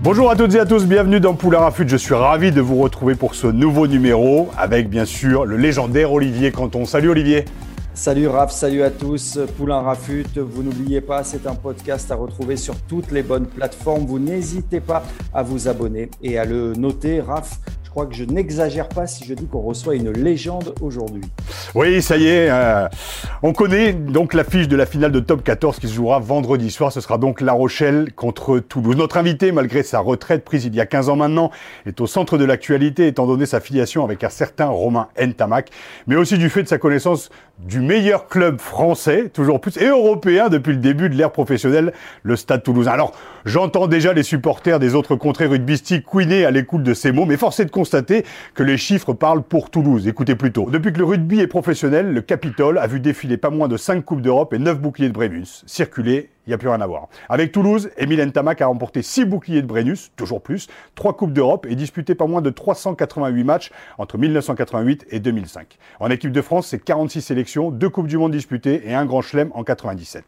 Bonjour à toutes et à tous, bienvenue dans Poulain Rafut. Je suis ravi de vous retrouver pour ce nouveau numéro avec bien sûr le légendaire Olivier Canton. Salut Olivier. Salut Raph, salut à tous. Poulain Rafut, vous n'oubliez pas, c'est un podcast à retrouver sur toutes les bonnes plateformes. Vous n'hésitez pas à vous abonner et à le noter. Raph, crois que je n'exagère pas si je dis qu'on reçoit une légende aujourd'hui. Oui, ça y est, euh, on connaît donc l'affiche de la finale de Top 14 qui se jouera vendredi soir. Ce sera donc La Rochelle contre Toulouse. Notre invité, malgré sa retraite prise il y a 15 ans maintenant, est au centre de l'actualité étant donné sa filiation avec un certain Romain Ntamak, mais aussi du fait de sa connaissance du meilleur club français, toujours plus, et européen depuis le début de l'ère professionnelle, le Stade Toulousain. Alors, j'entends déjà les supporters des autres contrées rugbystiques couiner à l'écoute de ces mots, mais force est de constater que les chiffres parlent pour Toulouse. Écoutez plutôt. Depuis que le rugby est professionnel, le Capitole a vu défiler pas moins de 5 Coupes d'Europe et 9 boucliers de Brennus. Circuler, il n'y a plus rien à voir. Avec Toulouse, Emile Ntamak a remporté 6 boucliers de Brennus, toujours plus, 3 Coupes d'Europe et disputé pas moins de 388 matchs entre 1988 et 2005. En équipe de France, c'est 46 sélections, 2 Coupes du Monde disputées et un Grand Chelem en 97.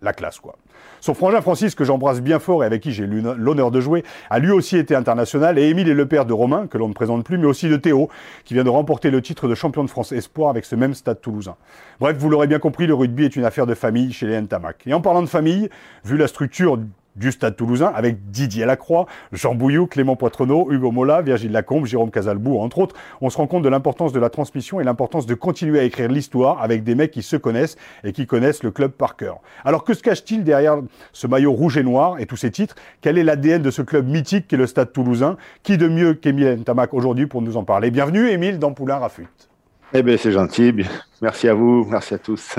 La classe, quoi. Son frangin Francis, que j'embrasse bien fort et avec qui j'ai eu l'honneur de jouer, a lui aussi été international. Et Émile est le père de Romain, que l'on ne présente plus, mais aussi de Théo, qui vient de remporter le titre de champion de France Espoir avec ce même stade toulousain. Bref, vous l'aurez bien compris, le rugby est une affaire de famille chez les Ntamak. Et en parlant de famille, vu la structure du Stade toulousain avec Didier Lacroix, Jean Bouillou, Clément Poitrenaud, Hugo Mola, Virgile Lacombe, Jérôme Casalbou, entre autres. On se rend compte de l'importance de la transmission et l'importance de continuer à écrire l'histoire avec des mecs qui se connaissent et qui connaissent le club par cœur. Alors que se cache-t-il derrière ce maillot rouge et noir et tous ces titres? Quel est l'ADN de ce club mythique qu'est le Stade toulousain? Qui de mieux qu'Émile Ntamak aujourd'hui pour nous en parler? Bienvenue Émile dans Poulain Rafut. Eh bien c'est gentil, merci à vous, merci à tous.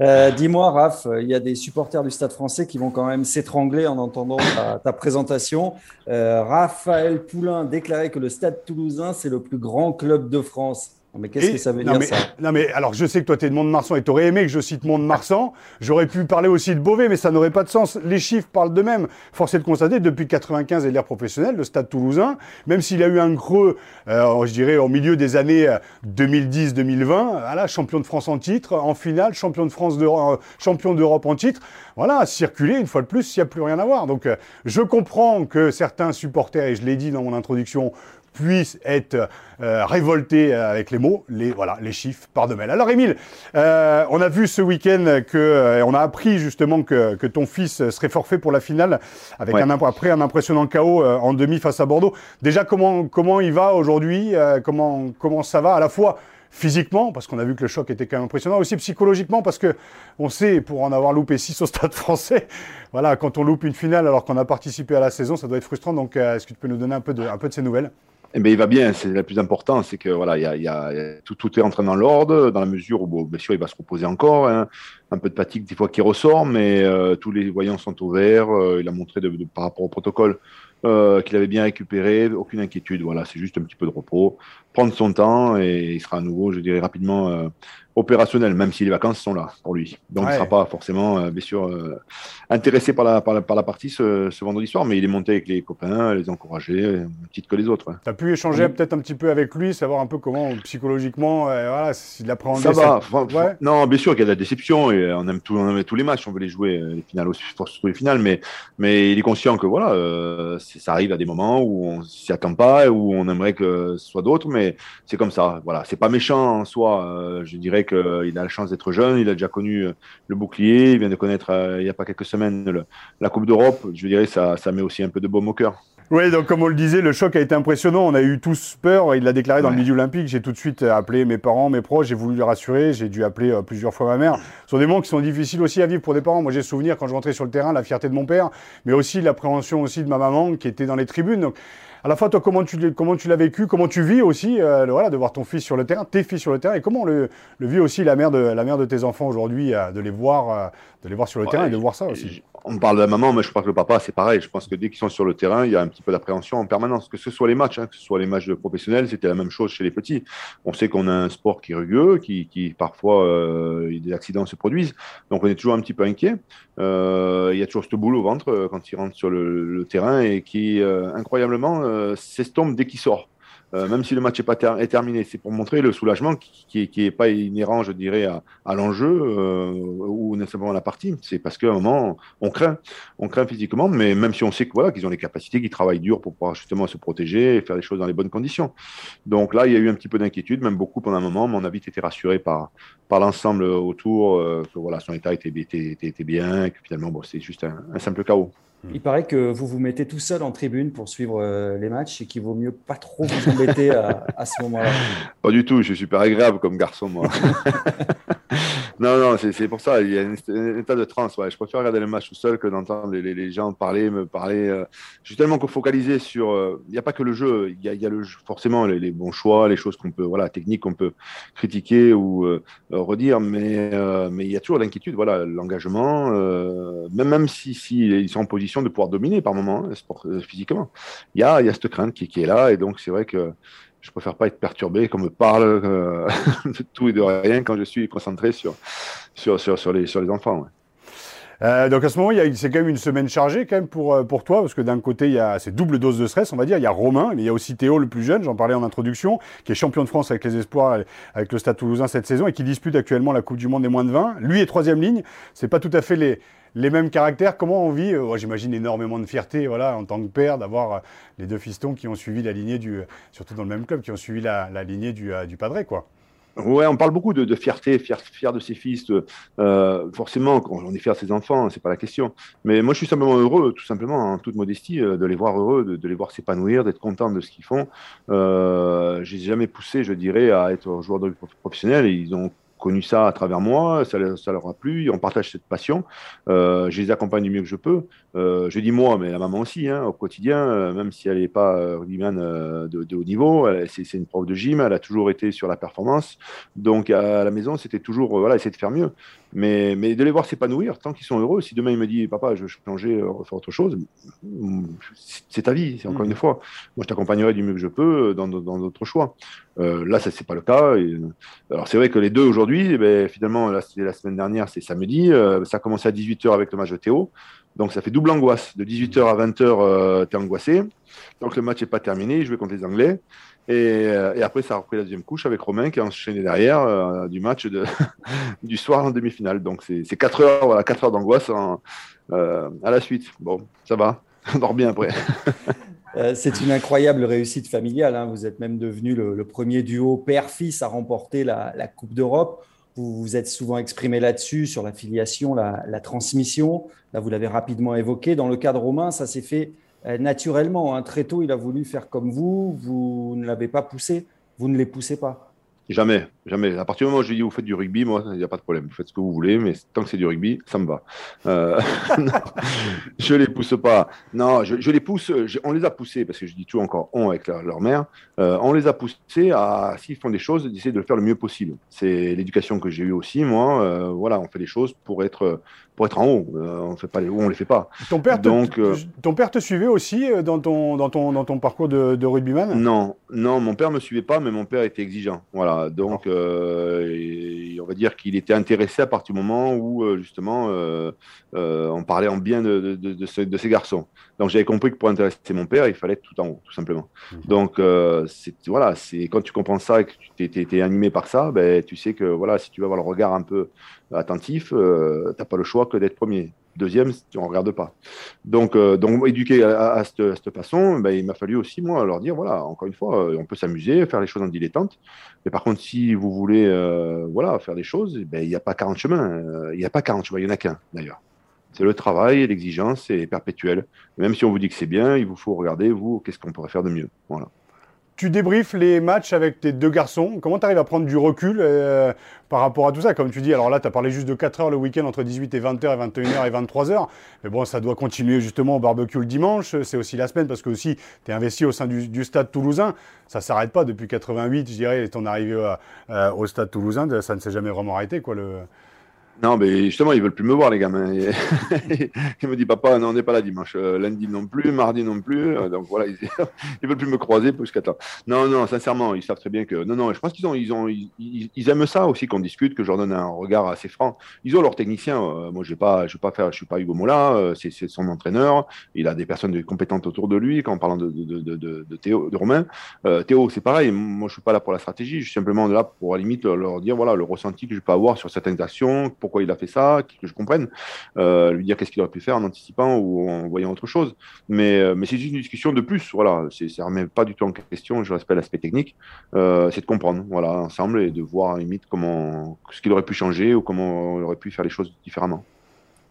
Euh, dis-moi, Raph, il y a des supporters du Stade français qui vont quand même s'étrangler en entendant ta, présentation. Euh, Raphaël Poulain déclarait que le Stade toulousain, c'est le plus grand club de France. Mais qu'est-ce que ça veut dire ça? Non mais alors je sais que toi tu es de Mont-de-Marsan et tu aurais aimé que je cite Mont-de-Marsan. J'aurais pu parler aussi de Beauvais, mais ça n'aurait pas de sens. Les chiffres parlent d'eux-mêmes. Force est de constater, depuis 95 et l'ère professionnelle, le Stade Toulousain, même s'il a eu un creux, euh, je dirais au milieu des années 2010-2020, euh, voilà, champion de France en titre, en finale, champion de France, de, euh, champion d'Europe en titre. Voilà, circuler une fois de plus, s'il n'y a plus rien à voir. Donc je comprends que certains supporters, et je l'ai dit dans mon introduction, puissent être euh, révoltés avec les mots, les, voilà, les chiffres par de Alors Émile, euh, on a vu ce week-end que, euh, on a appris justement que, que, ton fils serait forfait pour la finale, avec un, après un impressionnant chaos en demi face à Bordeaux. Déjà, comment, comment il va aujourd'hui comment, comment ça va à la fois physiquement, parce qu'on a vu que le choc était quand même impressionnant, aussi psychologiquement, parce que on sait, pour en avoir loupé 6 au stade français, voilà, quand on loupe une finale alors qu'on a participé à la saison, ça doit être frustrant. Donc, est-ce que tu peux nous donner un peu de, un peu de ces nouvelles? Eh bien, il va bien, c'est le plus important, c'est que voilà, y a, tout, est en train dans l'ordre, dans la mesure où, bien sûr, il va se reposer encore, hein. un peu de fatigue des fois qui ressort, mais euh, tous les voyants sont au vert. Euh, il a montré par rapport au protocole euh, qu'il avait bien récupéré, aucune inquiétude. Voilà, c'est juste un petit peu de repos, prendre son temps et il sera à nouveau, je dirais rapidement, opérationnel, même si les vacances sont là pour lui. Donc il ne sera pas forcément, euh, bien sûr, euh, intéressé par la, par la, par la partie ce, ce, vendredi soir, mais il est monté avec les copains, les encourager, même titre que les autres. Tu as pu échanger peut-être un petit peu avec lui, savoir un peu comment psychologiquement, euh, voilà, s'il appréhendait ça. va. Non, bien sûr qu'il y a de la déception et on aime, tout, on aime tous les matchs, on veut les jouer, les finales aussi, surtout les finales, mais, mais il est conscient que voilà, ça arrive à des moments où on s'y attend pas, où on aimerait que ce soit d'autres, mais c'est comme ça. Voilà, c'est pas méchant en soi, je dirais qu'il a la chance d'être jeune, il a déjà connu euh, le bouclier, il vient de connaître euh, il n'y a pas quelques semaines la Coupe d'Europe. Je dirais ça, ça met aussi un peu de baume au cœur. Oui, donc comme on le disait, le choc a été impressionnant. On a eu tous peur. Il l'a déclaré dans le milieu olympique. J'ai tout de suite appelé mes parents, mes proches. J'ai voulu les rassurer. J'ai dû appeler euh, plusieurs fois ma mère. Ce sont des moments qui sont difficiles aussi à vivre pour des parents. Moi, j'ai souvenir quand je rentrais sur le terrain, la fierté de mon père, mais aussi l'appréhension aussi de ma maman qui était dans les tribunes. Donc, à la fois, toi, comment tu, comment tu l'as vécu, comment tu vis aussi, euh, voilà, de voir ton fils sur le terrain, tes fils sur le terrain, et comment le, le vit aussi la mère de, la mère de tes enfants aujourd'hui, de les voir, de les voir sur le terrain et de voir ça aussi on parle de la maman, mais je crois que le papa, c'est pareil. Je pense que dès qu'ils sont sur le terrain, il y a un petit peu d'appréhension en permanence. Que ce soit les matchs, hein, que ce soit les matchs professionnels, c'était la même chose chez les petits. On sait qu'on a un sport qui est rugueux, qui, parfois euh, des accidents se produisent. Donc on est toujours un petit peu inquiet. Euh, il y a toujours ce boule au ventre euh, quand il rentre sur le, terrain et qui, incroyablement, s'estompe dès qu'il sort. Euh, même si le match n'est pas terminé. C'est pour montrer le soulagement qui n'est pas inhérent, je dirais, à, l'enjeu euh, ou nécessairement à la partie. C'est parce qu'à un moment, on craint. On craint physiquement, mais même si on sait qu'ils voilà, ont les capacités, qu'ils travaillent dur pour pouvoir justement se protéger et faire les choses dans les bonnes conditions. Donc là, il y a eu un petit peu d'inquiétude, même beaucoup pendant un moment. Mon avis était rassuré par, l'ensemble autour, euh, que voilà, son état était, bien, que finalement, c'est juste un simple chaos. Hmm. Il paraît que vous vous mettez tout seul en tribune pour suivre euh, les matchs et qu'il vaut mieux pas trop vous embêter à, ce moment-là. Pas du tout, je suis super agréable comme garçon, moi. non, non, c'est pour ça, il y a un, état de transe. Ouais. Je préfère regarder les matchs tout seul que d'entendre les, gens parler, me parler. Euh. Je suis tellement focalisé sur. Euh, il n'y a pas que le jeu, il y a, le, forcément les, bons choix, les choses qu'on peut, voilà, techniques qu'on peut critiquer ou redire, mais, il y a toujours l'inquiétude, voilà, l'engagement, même, même si, ils sont en position de pouvoir dominer par moment, hein, euh, physiquement. Il y a cette crainte qui, est là, et donc c'est vrai que je préfère pas être perturbé, qu'on me parle euh, de tout et de rien quand je suis concentré sur, sur, sur, les, sur les enfants. Euh, donc à ce moment, c'est quand même une semaine chargée quand même pour, pour toi, parce que d'un côté, il y a ces double dose de stress, on va dire. Il y a Romain, mais il y a aussi Théo, le plus jeune, j'en parlais en introduction, qui est champion de France avec les Espoirs, avec le Stade Toulousain cette saison, et qui dispute actuellement la Coupe du Monde des moins de 20. Lui est troisième ligne. C'est pas tout à fait les, les mêmes caractères. Comment on vit euh, J'imagine énormément de fierté voilà, en tant que père d'avoir euh, les deux fistons qui ont suivi la lignée du, surtout dans le même club, qui ont suivi la, lignée du, euh, du quoi. Ouais, on parle beaucoup de, fierté, fier, fier, de ses fils. forcément, on est fier de ses enfants, c'est pas la question. Mais moi, je suis simplement heureux, tout simplement, en toute modestie, de les voir heureux, de, les voir s'épanouir, d'être content de ce qu'ils font. Euh, J'ai jamais poussé, je dirais, à être joueur de professionnel. ils ont connu ça à travers moi, ça, leur a plu, on partage cette passion. Euh, je les accompagne du mieux que je peux. Euh, je dis moi, mais la maman aussi, hein, au quotidien, euh, même si elle n'est pas de, de, haut niveau, c'est une prof de gym, elle a toujours été sur la performance. Donc à la maison, c'était toujours voilà, essayer de faire mieux. Mais, mais de les voir s'épanouir, tant qu'ils sont heureux, si demain il me dit, papa, je veux changer, refaire autre chose, c'est ta vie, c'est encore mmh. une fois. Moi, je t'accompagnerai du mieux que je peux dans d'autres choix. là, ça, c'est pas le cas. alors, c'est vrai que les deux aujourd'hui, eh ben, finalement, la semaine dernière, c'est samedi. ça a commencé à 18h avec le match de Théo. Donc ça fait double angoisse. De 18h à 20h, tu es angoissé. Donc le match n'est pas terminé, je vais contre les Anglais. Euh, et, après, ça a repris la deuxième couche avec Romain qui a enchaîné derrière euh, du match du soir en demi-finale. Donc c'est 4 heures, voilà, 4 heures d'angoisse euh, à la suite. Bon, ça va, on dort bien après. C'est une incroyable réussite familiale. Hein. Vous êtes même devenu le, premier duo père-fils à remporter la, Coupe d'Europe. Vous vous êtes souvent exprimé là-dessus, sur la filiation, la, transmission. Là, vous l'avez rapidement évoqué. Dans le cas de Romain, ça s'est fait naturellement. Hein. Très tôt, il a voulu faire comme vous. Vous ne l'avez pas poussé. Vous ne les poussez pas. Jamais, jamais. À partir du moment où je lui dis vous faites du rugby, moi, il n'y a pas de problème. Vous faites ce que vous voulez, mais tant que c'est du rugby, ça me va. Euh, je les pousse pas. Non, je, les pousse. on les a poussés parce que je dis tout encore on avec leur, mère. Euh, on les a poussés à, s'ils font des choses, d'essayer de le faire le mieux possible. C'est l'éducation que j'ai eue aussi, moi. Euh, voilà, on fait des choses pour être pour être en haut. on fait pas les hauts, on les fait pas. Ton père, Donc, te, ton père te suivait aussi dans ton dans ton dans ton parcours de, de rugbyman? Non, non, mon père me suivait pas, mais mon père était exigeant. Voilà donc euh, on va dire qu'il était intéressé à partir du moment où euh, justement euh, on parlait en bien de, de, ces garçons. Donc j'avais compris que pour intéresser mon père, il fallait être tout en haut, tout simplement. Mhm. Donc voilà, c'est quand tu comprends ça et que tu étais animé par ça, ben, tu sais que voilà, si tu veux avoir le regard un peu attentif, tu n'as pas le choix que d'être premier. Deuxième, on ne regarde pas. Donc, euh, donc éduquer à, cette, façon, ben, il m'a fallu aussi, moi, leur dire, voilà, encore une fois, euh, on peut s'amuser, faire les choses en dilettante. Mais par contre, si vous voulez euh, voilà, faire des choses, ben, il n'y a pas 40 chemins. Il n'y a pas 40 chemins, il n'y en a qu'un, d'ailleurs. C'est le travail, l'exigence, c'est perpétuel. Même si on vous dit que c'est bien, il vous faut regarder, vous, qu'est-ce qu'on pourrait faire de mieux. Voilà. Tu débriefes les matchs avec tes deux garçons. Comment tu arrives à prendre du recul euh, par rapport à tout ça? Comme tu dis, alors là, tu parlé juste de 4 heures le week-end entre 18 et 20h et 21h et 23h. Mais bon, ça doit continuer justement au barbecue le dimanche. C'est aussi la semaine parce que aussi, tu es investi au sein du, stade toulousain. Ça s'arrête pas depuis 88, je dirais, ton arrivée euh, au stade toulousain. Ça ne s'est jamais vraiment arrêté, quoi. Non, mais justement, ils veulent plus me voir, les gamins. ils me disent, papa, non, on n'est pas là dimanche. Euh, lundi non plus, mardi non plus. Euh, donc voilà, ils, ne veulent plus me croiser jusqu'à temps. Non, non, sincèrement, ils savent très bien que. Non, non, je pense qu'ils ont, ils ont, ils, aiment ça aussi qu'on discute, que je leur donne un regard assez franc. Ils ont leurs techniciens. Euh, moi, je vais pas, vais pas faire, je suis pas Hugo Mola. c'est son entraîneur. Il a des personnes compétentes autour de lui. Quand en parlant de, de, de, Théo, de Romain, Théo, c'est pareil. Moi, je suis pas là pour la stratégie. Je suis simplement là pour à la limite leur dire, voilà, le ressenti que je peux avoir sur certaines actions pourquoi il a fait ça, que je comprenne, euh, lui dire qu'est-ce qu'il aurait pu faire en anticipant ou en voyant autre chose. Mais, euh, c'est une discussion de plus, voilà, ça ne remet pas du tout en question, je respecte l'aspect technique, euh, c'est de comprendre, voilà, ensemble et de voir limite comment, ce qu'il aurait pu changer ou comment il aurait pu faire les choses différemment.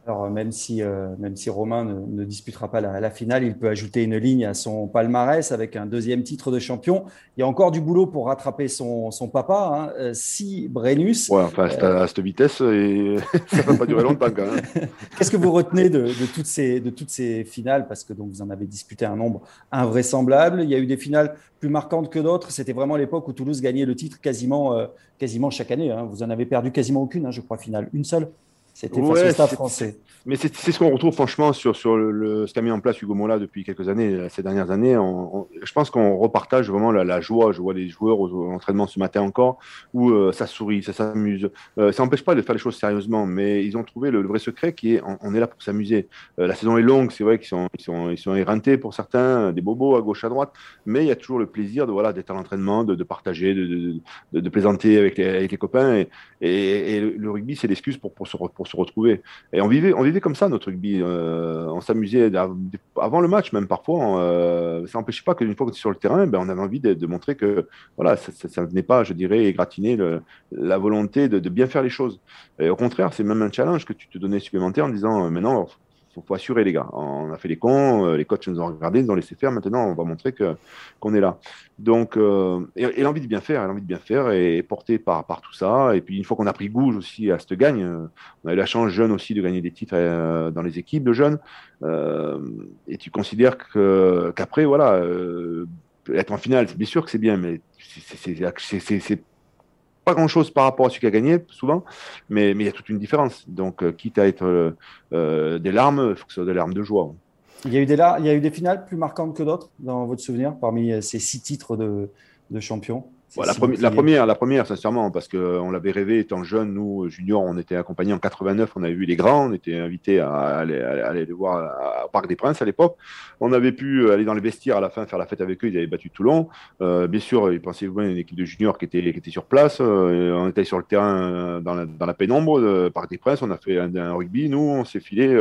Alors, même si, euh, même si Romain ne, disputera pas la, finale, il peut ajouter une ligne à son palmarès avec un deuxième titre de champion. Il y a encore du boulot pour rattraper son, son papa, hein. Euh, si Brennus. Ouais, enfin, à, cette vitesse, et... ça ne va pas durer longtemps quand même. Qu'est-ce que vous retenez de, de, toutes ces, de toutes ces finales? Parce que donc, vous en avez disputé un nombre invraisemblable. Il y a eu des finales plus marquantes que d'autres. C'était vraiment l'époque où Toulouse gagnait le titre quasiment, euh, quasiment chaque année. Hein. Vous en avez perdu quasiment aucune, hein, je crois, finale. Une seule? C'était face au français. Mais c'est ce qu'on retrouve franchement sur, sur le, ce qu'a mis en place Hugo Mola depuis quelques années, euh, ces dernières années. je pense qu'on repartage vraiment la, joie. Je vois les joueurs au, entraînement ce matin encore où euh, ça sourit, ça s'amuse. Euh, ça n'empêche pas de faire les choses sérieusement, mais ils ont trouvé le, vrai secret qui est on, est là pour s'amuser. la saison est longue, c'est vrai qu'ils sont, ils sont, ils sont éreintés pour certains, des bobos à gauche, à droite, mais il y a toujours le plaisir de voilà d'être à l'entraînement, de, partager, de, de, plaisanter avec les, avec les copains. Et, et, le, rugby, c'est l'excuse pour, pour, se, se retrouver. Et on vivait, on vivait comme ça notre rugby. Euh, on s'amusait avant le match, même parfois. Euh, ça n'empêchait pas qu'une fois qu'on était sur le terrain, ben, on avait envie de, montrer que voilà, ça ne venait pas, je dirais, égratiner la volonté de, bien faire les choses. Au contraire, c'est même un challenge que tu te donnais supplémentaire en disant euh, maintenant, faut, faut assurer les gars. On a fait les cons, les coachs nous ont regardés, nous ont laissé faire. Maintenant, on va montrer que qu'on est là. Donc, euh, et, l'envie de bien faire, l'envie de bien faire est portée par, par tout ça. Et puis, une fois qu'on a pris goût aussi à cette gagne, euh, on a eu la chance jeune aussi de gagner des titres euh, dans les équipes de jeunes. et tu considères qu'après, voilà, être en finale, c'est bien sûr que c'est bien, mais c'est pas grand chose par rapport à celui qui a gagné, souvent, mais il y a toute une différence. Donc, quitte à être des larmes, il faut que ce soit des larmes de joie. Il y, a eu des, il y a eu des finales plus marquantes que d'autres dans votre souvenir parmi euh, ces six titres de champion? La, première, la première, sincèrement, parce qu'on l'avait rêvé étant jeune, nous, juniors, on était accompagnés en 89, on avait vu les grands, on était invités à aller, aller les voir au Parc des Princes à l'époque. On avait pu aller dans les vestiaires à la fin, faire la fête avec eux, ils avaient battu Toulon. Euh, bien sûr, ils pensaient voir une équipe de juniors qui était, qui était sur place. Euh, on était sur le terrain euh, dans la, dans la pénombre, Parc des Princes, on a fait un, rugby, nous, on s'est filé,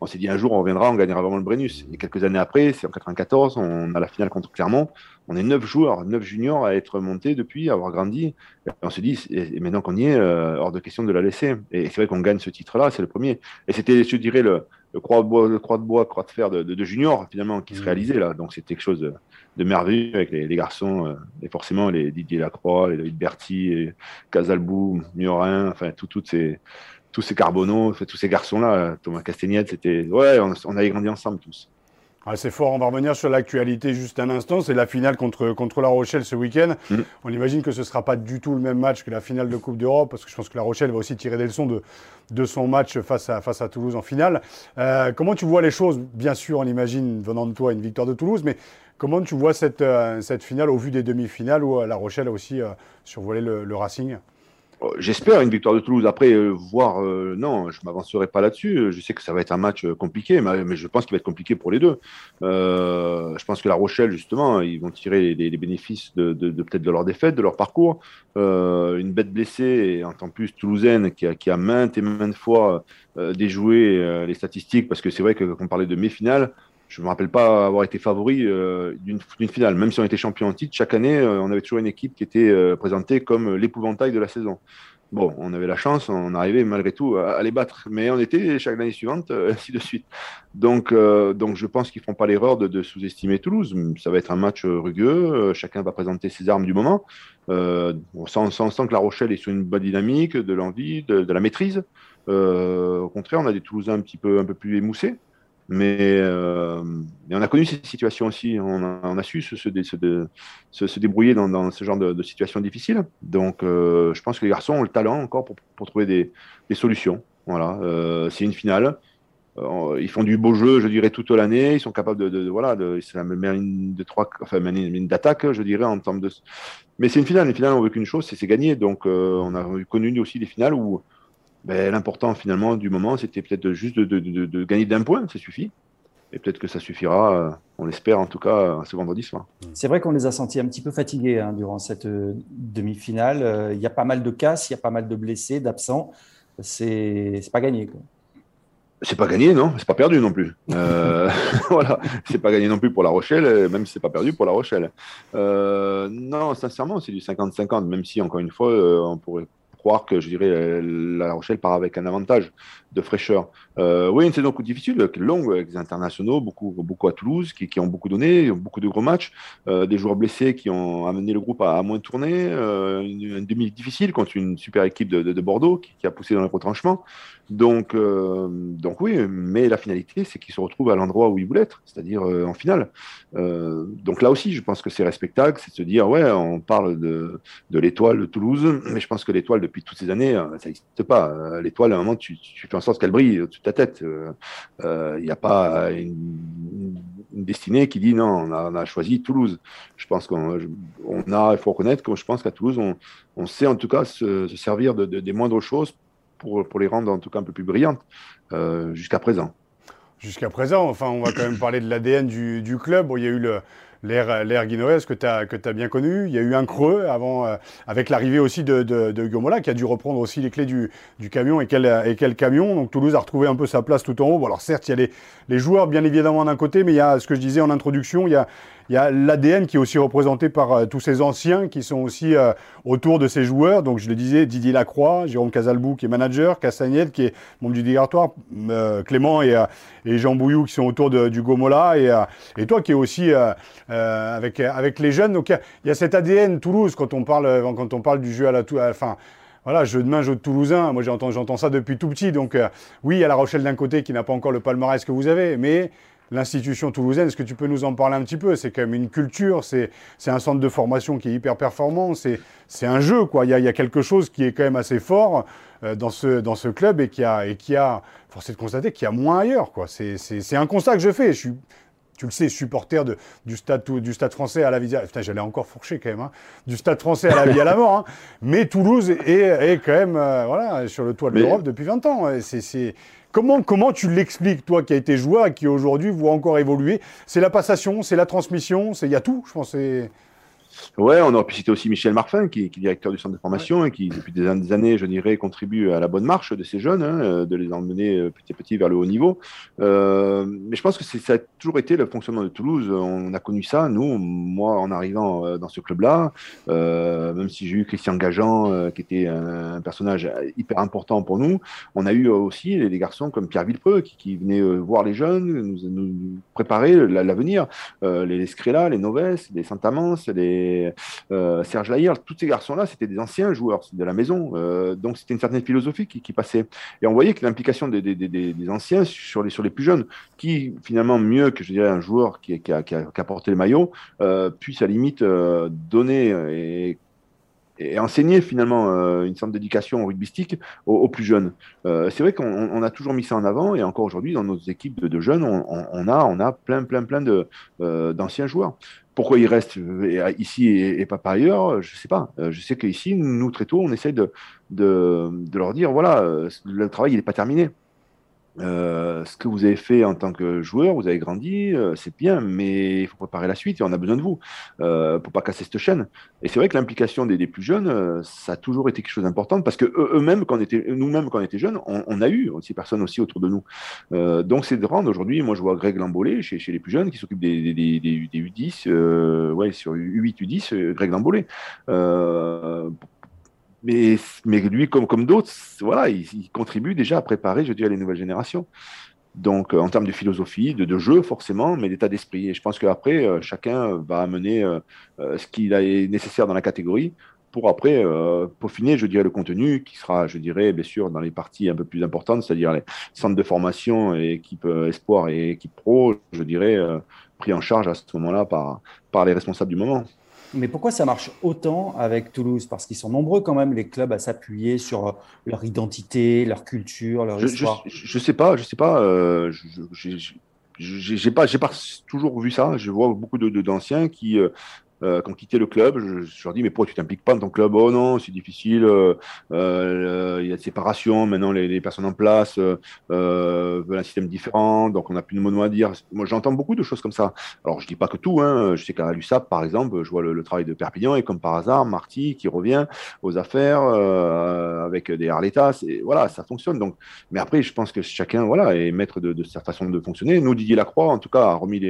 on s'est dit un jour on reviendra, on gagnera vraiment le Brennus. Et quelques années après, c'est en 94, on a la finale contre Clermont on est neuf joueurs, neuf juniors à être montés depuis, à avoir grandi. on se dit, et maintenant qu'on y est, euh, hors de question de la laisser. Et c'est vrai qu'on gagne ce titre-là, c'est le premier. Et c'était, je dirais, le, croix de bois, croix de bois, croix de fer de, de, juniors finalement qui se mmh. réalisait là. Donc c'était quelque chose de, merveilleux avec les, garçons, euh, et forcément les Didier Lacroix, les David Berti, Casalbou, Miorin, enfin toutes ces tous ces Carbonneaux, tous ces garçons-là, Thomas Castagnette, c'était ouais, on, on avait grandi ensemble tous. Ah, c'est fort, on va revenir sur l'actualité juste un instant. C'est la finale contre, contre La Rochelle ce week-end. Mm. On imagine que ce ne sera pas du tout le même match que la finale de Coupe d'Europe, parce que je pense que La Rochelle va aussi tirer des leçons de, de son match face à, face à Toulouse en finale. Euh, comment tu vois les choses? Bien sûr, on imagine, venant de toi, une victoire de Toulouse, mais comment tu vois cette, euh, cette finale au vu des demi-finales où euh, La Rochelle a aussi survolé le Racing? J'espère une victoire de Toulouse. Après, euh, voir, euh, non, je m'avancerai pas là-dessus. Je sais que ça va être un match compliqué, mais, je pense qu'il va être compliqué pour les deux. je pense que La Rochelle, justement, ils vont tirer les, bénéfices de, peut-être de leur défaite, de leur parcours. une bête blessée, et en tant plus toulousaine, qui a, qui a maintes et maintes fois déjoué les statistiques, parce que c'est vrai que quand on parlait de mes finales, je ne me rappelle pas avoir été favori euh, d'une finale. Même si on était champion en titre, chaque année, euh, on avait toujours une équipe qui était euh, présentée comme l'épouvantail de la saison. bon, on avait la chance, on arrivait malgré tout à, les battre. Mais on était chaque année suivante, ainsi de suite. Donc, donc je pense qu'ils ne feront pas l'erreur de, sous-estimer Toulouse. Ça va être un match rugueux. chacun va présenter ses armes du moment. on, sent, que La Rochelle est sur une bonne dynamique, de l'envie, de, la maîtrise. au contraire, on a des Toulousains un petit peu, un peu plus émoussés. Euh, mais, on a connu ces situations aussi. On a, su se, débrouiller dans, ce genre de, situations difficiles. Donc, euh, je pense que les garçons ont le talent encore pour, trouver des, solutions. Voilà, euh, c'est une finale. ils font du beau jeu, je dirais, toute l'année. Ils sont capables de, voilà, c'est la même ligne de trois, enfin, d'attaque, je dirais, en termes de. Mais c'est une finale. Une finale, on veut qu'une chose, c'est gagner. Donc, on a connu aussi des finales où ben, l'important finalement du moment, c'était peut-être juste de, gagner d'un point, ça suffit. Et peut-être que ça suffira, euh, on l'espère en tout cas, ce vendredi soir. C'est vrai qu'on les a sentis un petit peu fatigués hein, durant cette euh, demi-finale. Euh, il y a pas mal de casses, il y a pas mal de blessés, d'absents. C'est pas gagné. Quoi. C'est pas gagné, non C'est pas perdu non plus. voilà, c'est pas gagné non plus pour La Rochelle, même si c'est pas perdu pour La Rochelle. non, sincèrement, c'est du 50-50, même si encore une fois, on pourrait croire que je dirais La Rochelle part avec un avantage de fraîcheur. Euh, oui, une saison difficile, longue, avec des internationaux, beaucoup, beaucoup à Toulouse, qui, qui ont beaucoup donné, beaucoup de gros matchs, euh, des joueurs blessés qui ont amené le groupe à, moins tourner, euh, une, demi difficile contre une super équipe de, de, Bordeaux qui, qui, a poussé dans les retranchements. Donc, euh, donc oui, mais la finalité, c'est qu'ils se retrouvent à l'endroit où ils voulaient être, c'est-à-dire euh, en finale. donc là aussi, je pense que c'est respectable, c'est de se dire, ouais, on parle de, de l'étoile de Toulouse, mais je pense que l'étoile, depuis toutes ces années, ça n'existe pas. L'étoile, à un moment, tu, tu fais en sorte qu'elle brille de ta tête. Il euh, n'y euh, a pas une, destinée qui dit non, on a, choisi Toulouse. Je pense qu'on a, il faut reconnaître que je pense qu'à Toulouse, on, sait en tout cas se, servir de, des moindres choses pour, pour, les rendre en tout cas un peu plus brillantes euh, jusqu'à présent. Jusqu'à présent, enfin, on va quand même parler de l'ADN du, du, club. il y a eu le, l'ère Guinoès que tu as, as bien connu. Il y a eu un creux avant, euh, avec l'arrivée aussi de, de, Gomola, qui a dû reprendre aussi les clés du, du camion. Et quel, et quel camion? Donc Toulouse a retrouvé un peu sa place tout en haut. Bon, alors certes, il y a les, les joueurs bien évidemment d'un côté, mais il y a ce que je disais en introduction, il y a, il y a l'ADN qui est aussi représenté par euh, tous ces anciens qui sont aussi euh, autour de ces joueurs. Donc, je le disais, Didier Lacroix, Jérôme Casalbou qui est manager, Castagnette qui est membre du directoire, euh, Clément et, et, Jean Bouillou qui sont autour de, du Gomola et, et toi qui es aussi avec, avec les jeunes. Donc, il y, a, cet ADN Toulouse quand on parle, quand on parle du jeu à la, à fin voilà, jeu de main, jeu de Toulousain. Moi, j'entends, j'entends ça depuis tout petit. Donc, oui, il y a La Rochelle d'un côté qui n'a pas encore le palmarès que vous avez, mais l'institution toulousaine, est-ce que tu peux nous en parler un petit peu? C'est quand même une culture, c'est un centre de formation qui est hyper performant, c'est un jeu, quoi. Il y, a, il y, a, quelque chose qui est quand même assez fort euh, dans, ce, dans ce club et qui a, et qui a forcé de constater qu'il y a moins ailleurs, quoi. C'est un constat que je fais. Je suis, tu le sais, supporter de, du, stade, du stade français à la vie. Putain, j'allais encore fourcher quand même. Hein, du stade français à la vie à la mort. Hein. Mais Toulouse est, est quand même euh, voilà, sur le toit de l'Europe depuis 20 ans. C'est Comment, comment tu l'expliques, toi qui as été joueur et qui aujourd'hui voit encore évoluer? C'est la passation, c'est la transmission, il y a tout, je pense. Ouais, on aurait pu citer aussi Michel Marfin, qui, est directeur du centre de formation et qui, depuis des années, je dirais, contribue à la bonne marche de ces jeunes, hein, euh, de les emmener euh, petit à petit vers le haut niveau. Euh, mais je pense que ça a toujours été le fonctionnement de Toulouse. On a connu ça, nous, moi, en arrivant dans ce club-là, même si j'ai eu Christian Gageant, qui était un, personnage hyper important pour nous, on a eu aussi des garçons comme Pierre Villepreux, qui, venaient voir les jeunes, nous, préparer l'avenir. les Scrella, les Noves, les Santamans, les euh, Serge Lahir, tous ces garçons-là, c'était des anciens joueurs de la maison. Euh, donc c'était une certaine philosophie qui, passait. Et on voyait que l'implication des, anciens sur les, plus jeunes, qui finalement, mieux que je dirais un joueur qui, a, porté le maillot, euh, puisse à la limite donner et enseigner finalement une sorte d'éducation rugbystique aux, plus jeunes. c'est vrai qu'on a toujours mis ça en avant et encore aujourd'hui dans nos équipes de, jeunes, on, a, on a plein, plein, plein d'anciens joueurs. Pourquoi ils restent euh, ici et, pas par ailleurs Je ne sais pas. Euh, je sais qu'ici, nous, très tôt, on essaie de, leur dire, voilà, euh, le travail, il n'est pas terminé. Euh, ce que vous avez fait en tant que joueur, vous avez grandi, euh, c'est bien, mais il faut préparer la suite et on a besoin de vous euh, pour pas casser cette chaîne. Et c'est vrai que l'implication des, plus jeunes, euh, ça a toujours été quelque chose d'important parce que eux-mêmes, quand était, nous-mêmes, quand on était jeunes, on, a eu ces personnes aussi autour de nous. donc c'est de rendre aujourd'hui, moi je vois Greg Lambolé chez, les plus jeunes qui s'occupe des, des U10, ouais, sur U8, U10, Greg Lambolé mais, lui, comme, d'autres, voilà, il, contribue déjà à préparer, je dirais, les nouvelles générations. Donc, en termes de philosophie, de, jeu, forcément, mais d'état d'esprit. Et je pense qu'après, chacun va amener ce qu'il est nécessaire dans la catégorie pour après euh, peaufiner, je dirais, le contenu qui sera, je dirais, bien sûr, dans les parties un peu plus importantes, c'est-à-dire les centres de formation et équipe euh, espoir et équipe pro, je dirais, euh, pris en charge à ce moment-là par les responsables du moment. Mais pourquoi ça marche autant avec Toulouse? Parce qu'ils sont nombreux quand même, les clubs, à s'appuyer sur leur identité, leur culture, leur histoire. Je ne sais pas, je sais pas. Euh, j'ai pas, j'ai pas toujours vu ça. Je vois beaucoup de d'anciens qui euh, qui ont le club, je, leur dis mais pourquoi tu t'impliques pas dans ton club? Oh non, c'est difficile, euh, euh, il y a de séparation, maintenant les, personnes en place euh, euh, veulent un système différent, donc on n'a plus de mots à dire. Moi j'entends beaucoup de choses comme ça. Alors je dis pas que tout, hein. je sais qu'à l'USAP par exemple, je vois le, travail de Perpignan et comme par hasard, Marty qui revient aux affaires avec des Arletas, et voilà, ça fonctionne. Donc, mais après je pense que chacun voilà est maître de, de sa façon de fonctionner. Nous Didier Lacroix en tout cas a remis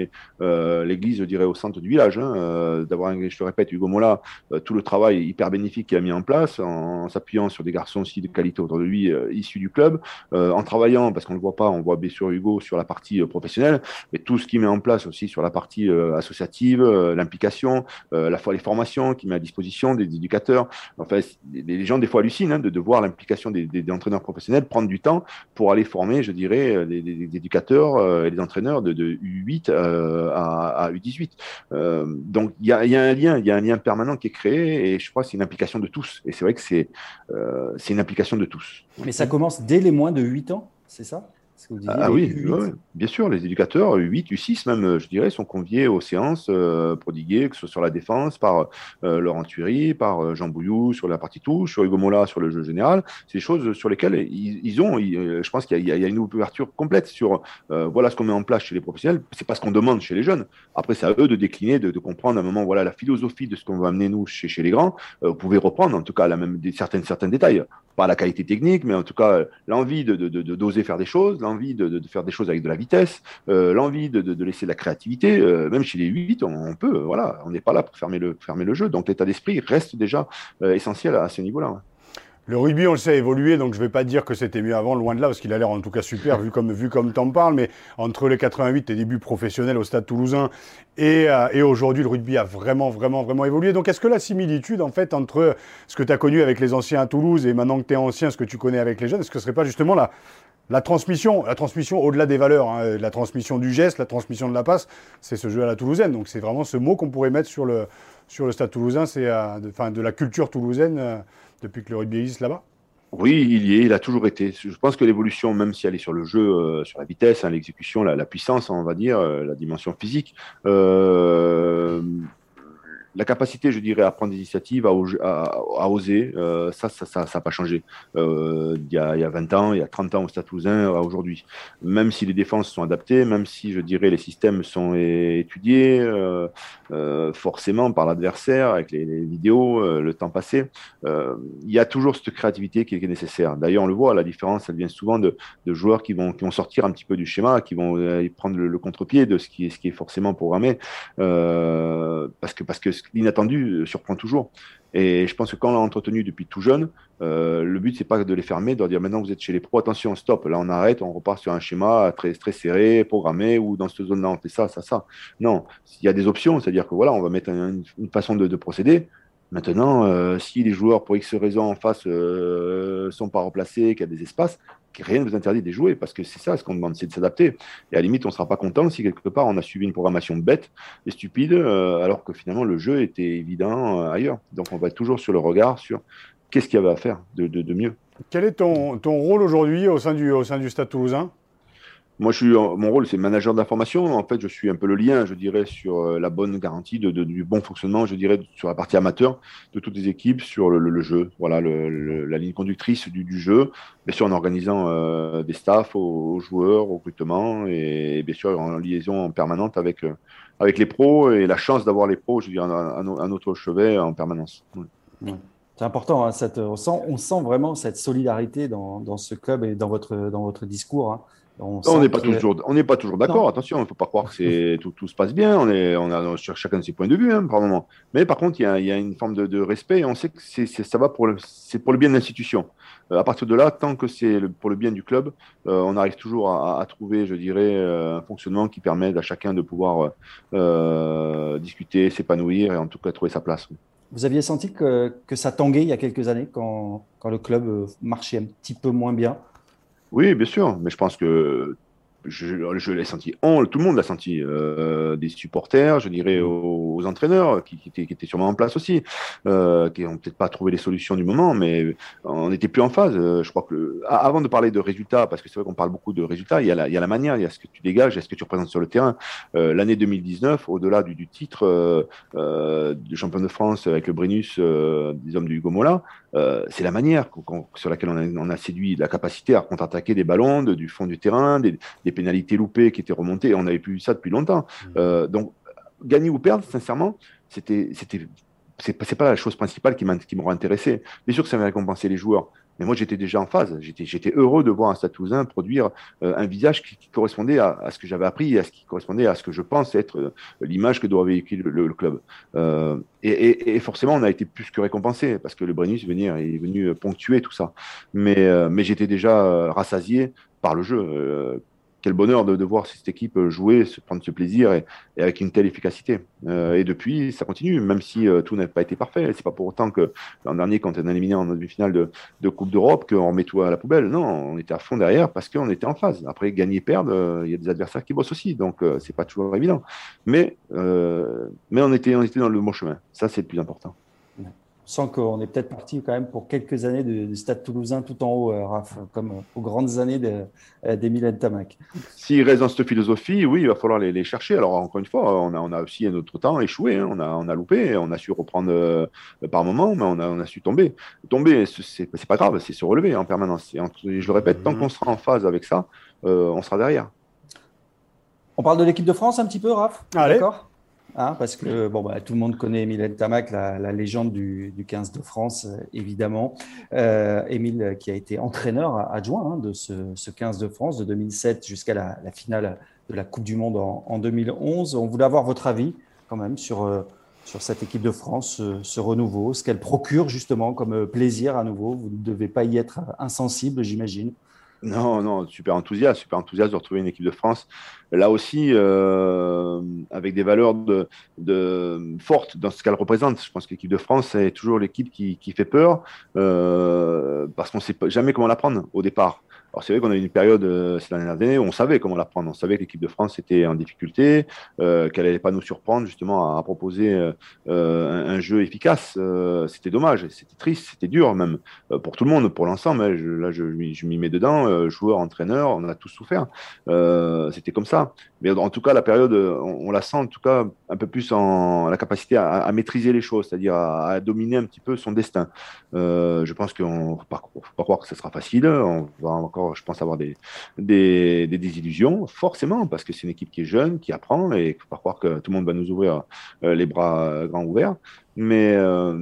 l'église, je dirais, au centre du village. Hein, je te répète, Hugo Mola, euh, tout le travail hyper bénéfique qu'il a mis en place, en, s'appuyant sur des garçons aussi de qualité autour de lui, euh, issus du club, euh, en travaillant, parce qu'on ne le voit pas, on voit bien sûr Hugo sur la partie professionnelle, mais tout ce qu'il met en place aussi sur la partie associative, l'implication, la fois les formations qu'il met à disposition des éducateurs. Enfin, les gens des fois hallucinent hein, de, voir l'implication des, entraîneurs professionnels prendre du temps pour aller former, je dirais, des, éducateurs et des entraîneurs de, U8 à, U18. donc il y a, y a un lien, il y a un lien permanent qui est créé et je crois que c'est une implication de tous. Et c'est vrai que c'est euh, une implication de tous. Mais ça commence dès les moins de 8 ans, c'est ça? Ah oui, bien sûr, les éducateurs, 8, U6 même, je dirais, sont conviés aux séances euh, prodiguées, que ce soit sur la défense, par euh, Laurent Thury, par euh, Jean Bouillou sur la partie touche, sur Hugo Mola sur le jeu général. C'est des choses sur lesquelles ils, ont, je pense qu'il y, a une ouverture complète sur voilà ce qu'on met en place chez les professionnels. C'est pas ce qu'on demande chez les jeunes. Après, c'est à eux de décliner, de, comprendre à un moment voilà la philosophie de ce qu'on va amener nous chez, chez les grands. vous pouvez reprendre, en tout cas, la même des, certaines, certains détails. Pas la qualité technique, mais en tout cas l'envie de, d'oser faire des choses, l'envie de, faire des choses avec de la vitesse, euh, l'envie de, laisser la créativité. Euh, même chez les 8, on, peut, voilà, on n'est pas là pour fermer le, fermer le jeu. Donc l'état d'esprit reste déjà euh, essentiel à, ce niveau-là. Le rugby, on le sait, a évolué, donc je ne vais pas dire que c'était mieux avant, loin de là, parce qu'il a l'air en tout cas super, vu comme, vu comme tu en parles, mais entre les 88, tes débuts professionnels au stade toulousain, et, et aujourd'hui, le rugby a vraiment, vraiment, vraiment évolué. Donc est-ce que la similitude, en fait, entre ce que tu as connu avec les anciens à Toulouse et maintenant que tu es ancien, ce que tu connais avec les jeunes, est-ce que ce serait pas justement la, la transmission, la transmission au-delà des valeurs, hein, la transmission du geste, la transmission de la passe, c'est ce jeu à la toulousaine. Donc c'est vraiment ce mot qu'on pourrait mettre sur le, sur le stade toulousain, c'est euh, de, la culture toulousaine euh, depuis que le rugby existe là-bas. Oui, il y est, il a toujours été. Je pense que l'évolution, même si elle est sur le jeu, euh, sur la vitesse, hein, l'exécution, la, puissance, on va dire, la dimension physique, la capacité, je dirais, à prendre des initiatives, à, oser, euh, ça, ça n'a pas changé. Euh, il, y a, il, y a, 20 ans, il y a 30 ans au Stade Toulousain à aujourd'hui. Même si les défenses sont adaptées, même si, je dirais, les systèmes sont étudiés euh, forcément par l'adversaire, avec les, vidéos, le temps passé, il y a toujours cette créativité qui est nécessaire. D'ailleurs, on le voit, la différence, elle vient souvent de, joueurs qui vont, qui vont sortir un petit peu du schéma, qui vont prendre le, le contre-pied de ce qui, est, ce qui est forcément programmé. parce que, parce que l'inattendu euh, surprend toujours. Et je pense que quand on l'a entretenu depuis tout jeune, euh, le but, c'est pas de les fermer, de leur dire maintenant vous êtes chez les pros, attention, stop, là on arrête, on repart sur un schéma très, très serré, programmé, ou dans cette zone-là on fait ça, ça, ça. Non, il y a des options, c'est-à-dire que voilà, on va mettre une, façon de, procéder. Maintenant, euh, si les joueurs, pour X raisons en face, ne sont pas remplacés, qu'il y a des espaces, rien ne vous interdit de jouer, parce que c'est ça ce qu'on demande, c'est de s'adapter. Et à la limite, on ne sera pas content si quelque part on a suivi une programmation bête et stupide, euh, alors que finalement le jeu était évident euh, ailleurs. Donc on va être toujours sur le regard sur qu'est-ce qu'il y avait à faire de, de, mieux. Quel est ton, ton rôle aujourd'hui au sein du, au sein du Stade toulousain? Moi, je suis, mon rôle, c'est manager d'information. En fait, je suis un peu le lien, je dirais, sur euh, la bonne garantie du bon fonctionnement, je dirais, sur la partie amateur de toutes les équipes, sur le, jeu. Voilà, la ligne conductrice du, jeu. Bien sûr, en organisant euh, des staffs aux, joueurs, au recrutement, et, bien sûr, en liaison permanente avec, euh, avec les pros et la chance d'avoir les pros, je dire, à, notre chevet en permanence. C'est important, hein, on, sent, vraiment cette solidarité dans, dans, ce club et dans votre, dans votre discours. Hein. On n'est pas, toujours, on pas toujours d'accord, attention, il ne faut pas croire que tout, tout, se passe bien, on, est, on a sur chacun de ses points de vue hein, par moment. Mais par contre, il y a, y a, une forme de, de, respect et on sait que c'est, ça va pour le, c'est pour le bien de l'institution. Euh, à partir de là, tant que c'est pour le bien du club, euh, on arrive toujours à, à, trouver, je dirais, euh, un fonctionnement qui permet à chacun de pouvoir euh, discuter, s'épanouir et en tout cas trouver sa place. Vous aviez senti que, que ça tanguait il y a quelques années quand, quand le club marchait un petit peu moins bien? Oui, bien sûr, mais je pense que je, l'ai senti, on, tout le monde l'a senti, euh, des supporters, je dirais aux, entraîneurs qui, qui, étaient, qui, étaient, sûrement en place aussi, euh, qui n'ont peut-être pas trouvé les solutions du moment, mais on n'était plus en phase. Euh, je crois que avant de parler de résultats, parce que c'est vrai qu'on parle beaucoup de résultats, il y, a la, il y a la manière, il y a ce que tu dégages, il y a ce que tu représentes sur le terrain. Euh, L'année 2019, au-delà du, du, titre de champion de France avec le Brennus des hommes du Gomola, c'est la manière sur laquelle on a, on a, séduit la capacité à contre-attaquer des ballons de, du fond du terrain, des, des pénalités loupées qui étaient remontées. On n'avait plus vu ça depuis longtemps. Mmh. Euh, donc, gagner ou perdre, sincèrement, c'était, c'était, c'est pas la chose principale qui m'aurait intéressé. Bien sûr que ça va récompenser les joueurs. Mais moi, j'étais déjà en phase. J'étais heureux de voir un Stade Toulousain produire euh, un visage qui, qui correspondait à, à, ce que j'avais appris à ce qui correspondait à ce que je pense être euh, l'image que doit véhiculer le, le, club. Euh, et, et, et, forcément, on a été plus que récompensé parce que le Brennus venir est venu ponctuer tout ça. Mais, mais j'étais déjà rassasié par le jeu quel bonheur de, voir cette équipe jouer, se prendre ce plaisir et, avec une telle efficacité. Euh, et depuis, ça continue, même si euh, tout n'a pas été parfait. C'est pas pour autant que l'an dernier, quand on a éliminé en demi-finale de, Coupe d'Europe, qu'on remet tout à la poubelle. Non, on était à fond derrière parce qu'on était en phase. Après, gagner, perdre, euh, il y a des adversaires qui bossent aussi, donc euh, c'est pas toujours évident. Mais, euh, mais on était, on était dans le bon chemin. Ça, c'est le plus important sent qu'on est peut-être parti quand même pour quelques années du Stade toulousain tout en haut, euh, Raph, comme aux grandes années euh, d'Emile Tamac. S'il reste dans cette philosophie, oui, il va falloir les, les, chercher. Alors, encore une fois, on a, on a aussi à notre temps échoué, hein. on, a, on a loupé, on a su reprendre euh, par moment, mais on a, on a su tomber. Tomber, c'est pas grave, c'est se relever en permanence. Et je le répète, tant mhm. qu'on sera en phase avec ça, euh, on sera derrière. On parle de l'équipe de France un petit peu, Raph? D'accord? Hein, parce que bon, bah, tout le monde connaît Émile Tamac, la, la, légende du, du, 15 de France, euh, évidemment. Euh, Émile qui a été entraîneur adjoint hein, de ce, ce, 15 de France de 2007 jusqu'à la, la, finale de la Coupe du Monde en, en, 2011. On voulait avoir votre avis quand même sur, euh, sur cette équipe de France, ce, ce renouveau, ce qu'elle procure justement comme euh, plaisir à nouveau. Vous ne devez pas y être insensible, j'imagine. Non, non, super enthousiaste, super enthousiaste de retrouver une équipe de France. Là aussi, euh, avec des valeurs de, de, fortes dans ce qu'elle représente. Je pense que l'équipe de France est toujours l'équipe qui, fait peur euh, parce qu'on ne sait jamais comment la prendre au départ. Alors c'est vrai qu'on a eu une période euh, ces dernières années où on savait comment la prendre. On savait que l'équipe de France était en difficulté, euh, qu'elle n'allait pas nous surprendre justement à, proposer euh, un, jeu efficace. C'était dommage, c'était triste, c'était dur même pour tout le monde, pour l'ensemble. Hein. Là, je, m'y mets dedans, joueurs, entraîneurs, on a tous souffert. c'était comme ça. Mais en tout cas, la période, on, la sent en tout cas un peu plus en la capacité à, maîtriser les choses, c'est-à-dire à, dominer un petit peu son destin. je pense qu'on ne faut pas croire que ce sera facile. On va encore je pense, avoir des, des, des désillusions, forcément, parce que c'est une équipe qui est jeune, qui apprend, et il ne faut pas croire que tout le monde va nous ouvrir euh, les bras grands ouverts. Mais, euh,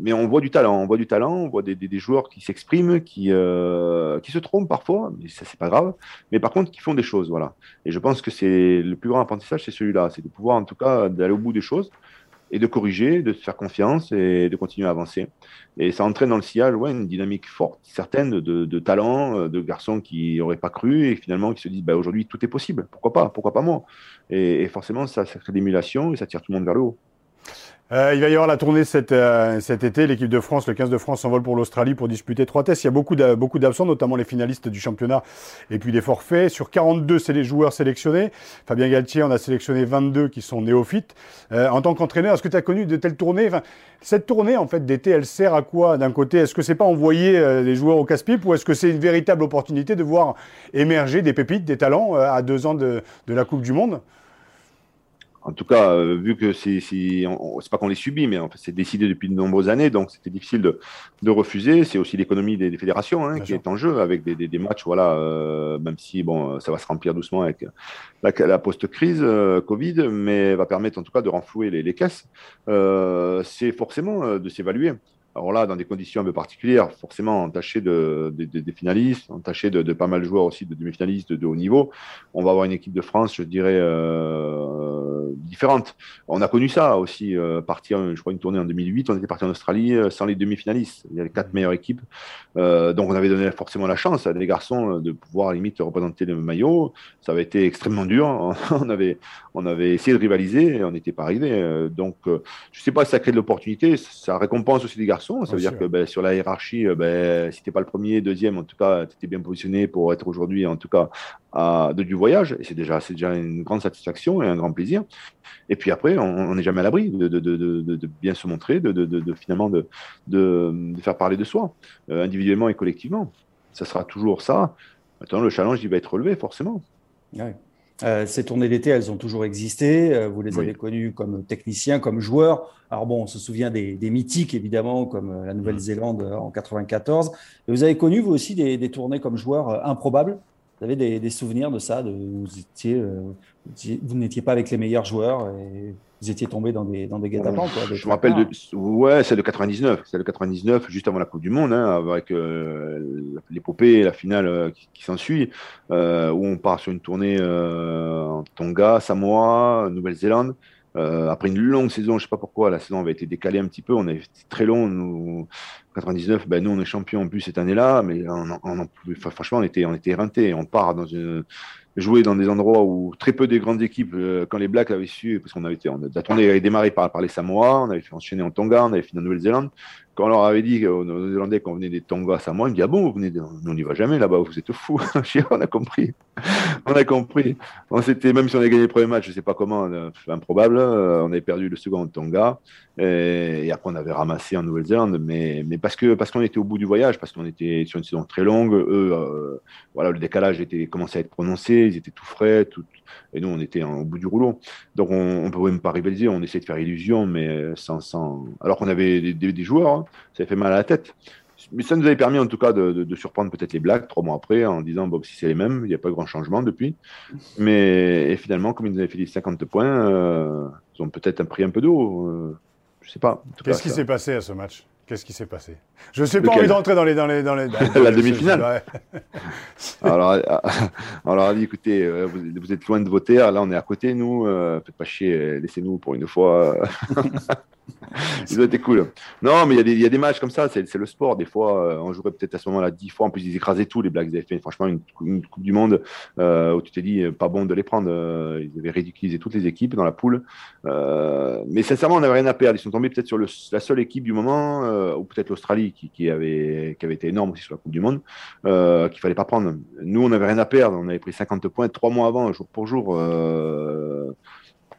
mais on voit du talent, on voit du talent, on voit des, des, des joueurs qui s'expriment, qui, euh, qui se trompent parfois, mais ça c'est pas grave. Mais par contre, qui font des choses, voilà. Et je pense que c'est le plus grand apprentissage, c'est celui-là, c'est de pouvoir en tout cas d'aller au bout des choses et de corriger, de se faire confiance et de continuer à avancer. Et ça entraîne dans le sillage ouais, une dynamique forte, certaine de, talents, euh, de garçons qui n'auraient pas cru et finalement qui se disent bah, aujourd'hui tout est possible, pourquoi pas, pourquoi pas moi? Et, et forcément ça, ça crée l'émulation et ça tire tout le monde vers le haut. Euh, il va y avoir la tournée cet, euh, cet été. L'équipe de France, le 15 de France, s'envole pour l'Australie pour disputer trois tests. Il y a beaucoup d'absents, notamment les finalistes du championnat et puis des forfaits. Sur 42, c'est les joueurs sélectionnés. Fabien Galtier en a sélectionné 22 qui sont néophytes. Euh, en tant qu'entraîneur, est-ce que tu as connu de telles tournées? Enfin, Cette tournée, en fait, d'été, elle sert à quoi d'un côté? Est-ce que c'est pas envoyer euh, les joueurs au casse-pipe ou est-ce que c'est une véritable opportunité de voir émerger des pépites, des talents euh, à deux ans de, de la Coupe du Monde? En tout cas, euh, vu que c'est c'est pas qu'on les subit, mais en fait, c'est décidé depuis de nombreuses années, donc c'était difficile de, de refuser. C'est aussi l'économie des, des, fédérations hein, qui est en jeu avec des, des, des matchs, voilà, euh, même si bon, ça va se remplir doucement avec la, la post-crise euh, Covid, mais va permettre en tout cas de renflouer les, les caisses. Euh, c'est forcément euh, de s'évaluer. Alors là, dans des conditions un peu particulières, forcément entaché de, des finalistes, entaché de, de, pas mal de joueurs aussi de demi-finalistes de, haut niveau, on va avoir une équipe de France, je dirais, euh, différente. On a connu ça aussi, euh, partir, je crois, une tournée en 2008, on était parti en Australie euh, sans les demi-finalistes. Il y a les quatre meilleures équipes. Euh, donc on avait donné forcément la chance à des garçons de pouvoir à limite représenter le maillot. Ça avait été extrêmement dur. on, avait, on avait essayé de rivaliser et on n'était pas arrivé. Donc je ne sais pas si ça crée de l'opportunité, ça récompense aussi des garçons ça veut dire que ben, sur la hiérarchie, ben, si tu n'es pas le premier, deuxième, en tout cas, tu étais bien positionné pour être aujourd'hui, en tout cas, à, de, du voyage. Et c'est déjà, déjà une grande satisfaction et un grand plaisir. Et puis après, on n'est jamais à l'abri de, de, de, bien se montrer, de, finalement de, faire parler de soi, euh, individuellement et collectivement. Ça sera toujours ça. Maintenant, le challenge, il va être relevé, forcément. Euh, ces tournées d'été, elles ont toujours existé. Euh, vous les avez connues comme techniciens, comme joueurs. Alors bon, on se souvient des, mythiques, évidemment, comme euh, la Nouvelle-Zélande en 94. Et vous avez connu, vous aussi, des, tournées comme joueurs improbables? Vous avez des, souvenirs de ça de, vous, étiez, vous n'étiez pas avec les meilleurs joueurs et vous étiez tombé dans des, dans des guet-apens. Je me rappelle de. Ouais, c'est le 99. C'est le 99, juste avant la Coupe du Monde, hein, avec euh, l'épopée, la finale euh, qui, s'ensuit, euh, où on part sur une tournée en Tonga, Samoa, Nouvelle-Zélande. Après une longue saison, je sais pas pourquoi, la saison avait été décalée un petit peu. On avait été très long. Nous, 99, ben nous on est champion en plus cette année-là, mais on, franchement on était on était éreinté. On part dans une jouer dans des endroits où très peu des grandes équipes, euh, quand les Blacks avaient su, parce qu'on avait été, on, la tournée avait démarré par, par les Samoa, on avait fait enchaîner en Tonga, on avait fini en Nouvelle-Zélande, quand on leur avait dit aux Néo-Zélandais qu'on venait des Tonga moi, ils me dit Ah bon, vous venez on n'y va jamais là-bas, vous êtes fous. on a compris. On a compris. On même si on avait gagné le premier match, je ne sais pas comment, euh, improbable, euh, on avait perdu le second en Tonga. Et, après, on avait ramassé en Nouvelle-Zélande, mais, mais parce qu'on parce qu'on était au bout du voyage, parce qu'on était sur une saison très longue. Eux, euh, voilà, le décalage était, commençait à être prononcé, ils étaient tout frais, tout, et nous, on était au bout du rouleau. Donc, on ne pouvait même pas rivaliser, on essayait de faire illusion, mais sans. sans... Alors qu'on avait des, des, joueurs, hein, ça fait mal à la tête. Mais ça nous avait permis en tout cas de, de, surprendre peut-être les Blacks trois mois après en disant bon, si c'est les mêmes, il n'y a pas grand changement depuis. Mais et finalement, comme ils nous avaient fait les 50 points, euh, ils ont peut-être pris un peu d'eau. Euh, je sais pas. Qu'est-ce qui s'est passé à ce match? Qu'est-ce qui s'est passé? Je ne sais pas envie d'entrer dans les, dans les, dans les, la demi-finale. alors, alors, dit, écoutez, euh, vous, êtes loin de vos terres. Là, on est à côté, nous. Euh, faites pas chier. Laissez-nous pour une fois. Ils ont été cool. Non, mais il y, a des matchs comme ça. C'est le sport. Des fois, euh, on jouerait peut-être à ce moment-là dix fois. En plus, ils écrasaient tout. Les Blacks ils avaient fait franchement une, Coupe du Monde où tu t'es dit pas bon de les prendre. ils avaient ridiculisé toutes les équipes dans la poule. mais sincèrement, on n'avait rien à perdre. Ils sont tombés peut-être sur la seule équipe du moment euh, ou peut-être l'Australie qui, avait, été énorme aussi sur la Coupe du Monde, euh, qu'il fallait pas prendre. Nous, on n'avait rien à perdre, on avait pris 50 points trois mois avant, jour pour jour.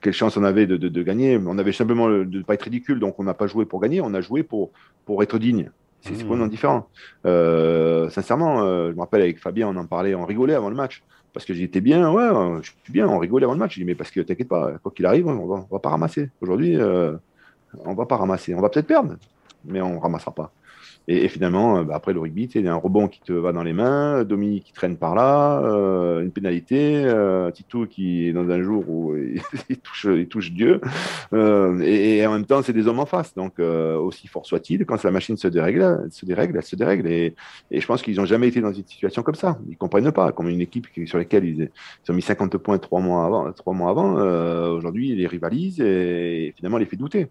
Euh, quelle chance on avait de, gagner. On avait simplement de ne pas être ridicule, donc on n'a pas joué pour gagner, on a joué pour, pour être digne. C'est mmh. complètement différent. sincèrement, je me rappelle avec Fabien, on en parlait, on rigolait avant le match. Parce que j'étais bien, ouais, je suis bien, on rigolait avant le match. Je dis, mais parce que t'inquiète pas, quoi qu'il arrive, on va, va pas ramasser. Aujourd'hui, on va pas ramasser. On va peut-être perdre, mais on ne ramassera pas. Et, finalement, euh, bah, après le rugby, il un rebond qui te va dans les mains, Dominique qui traîne par là, euh, une pénalité, euh, Titou qui est dans un jour où il, touche, il touche Dieu. et, en même temps, c'est des hommes en face. Donc, aussi fort soit-il, quand la machine se dérègle, elle se dérègle, elle se dérègle. Et, je pense qu'ils n'ont jamais été dans une situation comme ça. Ils ne comprennent pas. Comme une équipe sur laquelle ils, ont mis 50 points trois mois avant, trois mois avant aujourd'hui, ils les rivalisent et, finalement, les fait douter.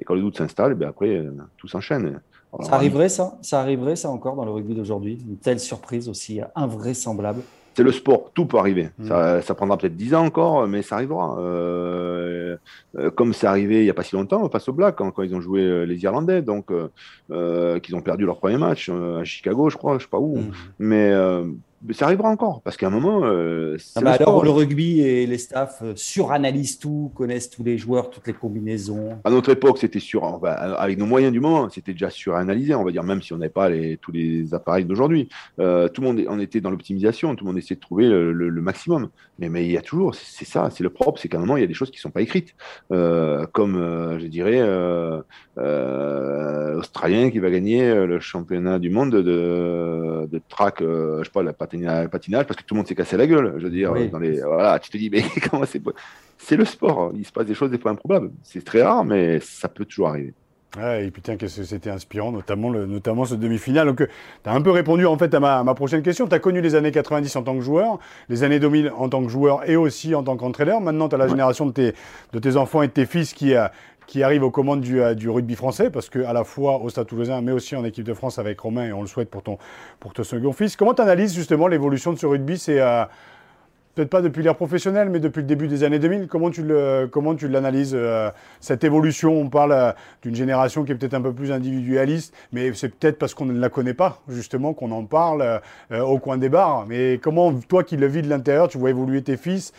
Et quand le doute s'installe, ben après, euh, tout s'enchaîne. Ça arriverait, ça Ça arriverait, ça, encore dans le rugby d'aujourd'hui Une telle surprise aussi invraisemblable? C'est le sport, tout peut arriver. Mm. Ça, prendra peut-être 10 ans encore, mais ça arrivera. Euh, euh, comme c'est arrivé il n'y a pas si longtemps face aux Blacks, quand, ils ont joué les Irlandais, donc qu'ils ont perdu leur premier match à Chicago, je crois, je ne sais pas où. Mm. Mais ça arrivera encore, parce qu'à un moment. Euh, ah bah alors, le rugby et les staffs euh, suranalysent tout, connaissent tous les joueurs, toutes les combinaisons. À notre époque, c'était sur. avec nos moyens du moment, c'était déjà suranalysé, on va dire, même si on n'avait pas les, tous les appareils d'aujourd'hui. Euh, tout le monde on était dans l'optimisation, tout le monde essayait de trouver le, maximum. Mais, mais il y a toujours, c'est ça, c'est le propre, c'est qu'à un moment, il y a des choses qui ne sont pas écrites. comme, je dirais, Australien qui va gagner le championnat du monde de, de track, je sais pas, la patinage, parce que tout le monde s'est cassé la gueule. Je veux dire, dans les, voilà, tu te dis, mais comment c'est C'est le sport. Il se passe des choses des fois improbables. C'est très rare, mais ça peut toujours arriver. Ouais, et putain, qu'est-ce que c'était inspirant, notamment, le, notamment ce demi-finale. Donc, tu as un peu répondu en fait à ma, ma prochaine question. Tu as connu les années 90 en tant que joueur, les années 2000 en tant que joueur et aussi en tant qu'entraîneur. Maintenant, tu as la génération de tes, de tes enfants et de tes fils qui, a qui arrive aux commandes du, du, rugby français, parce que à la fois au Stade Toulousain, mais aussi en équipe de France avec Romain, et on le souhaite pour ton, pour ton second fils. Comment tu analyses justement l'évolution de ce rugby? C'est peut-être pas depuis l'ère professionnelle, mais depuis le début des années 2000. Comment tu le, comment tu l'analyses euh, cette évolution? On parle euh, d'une génération qui est peut-être un peu plus individualiste, mais c'est peut-être parce qu'on ne la connaît pas justement qu'on en parle euh, au coin des bars. Mais comment toi qui le vis de l'intérieur, tu vois évoluer tes fils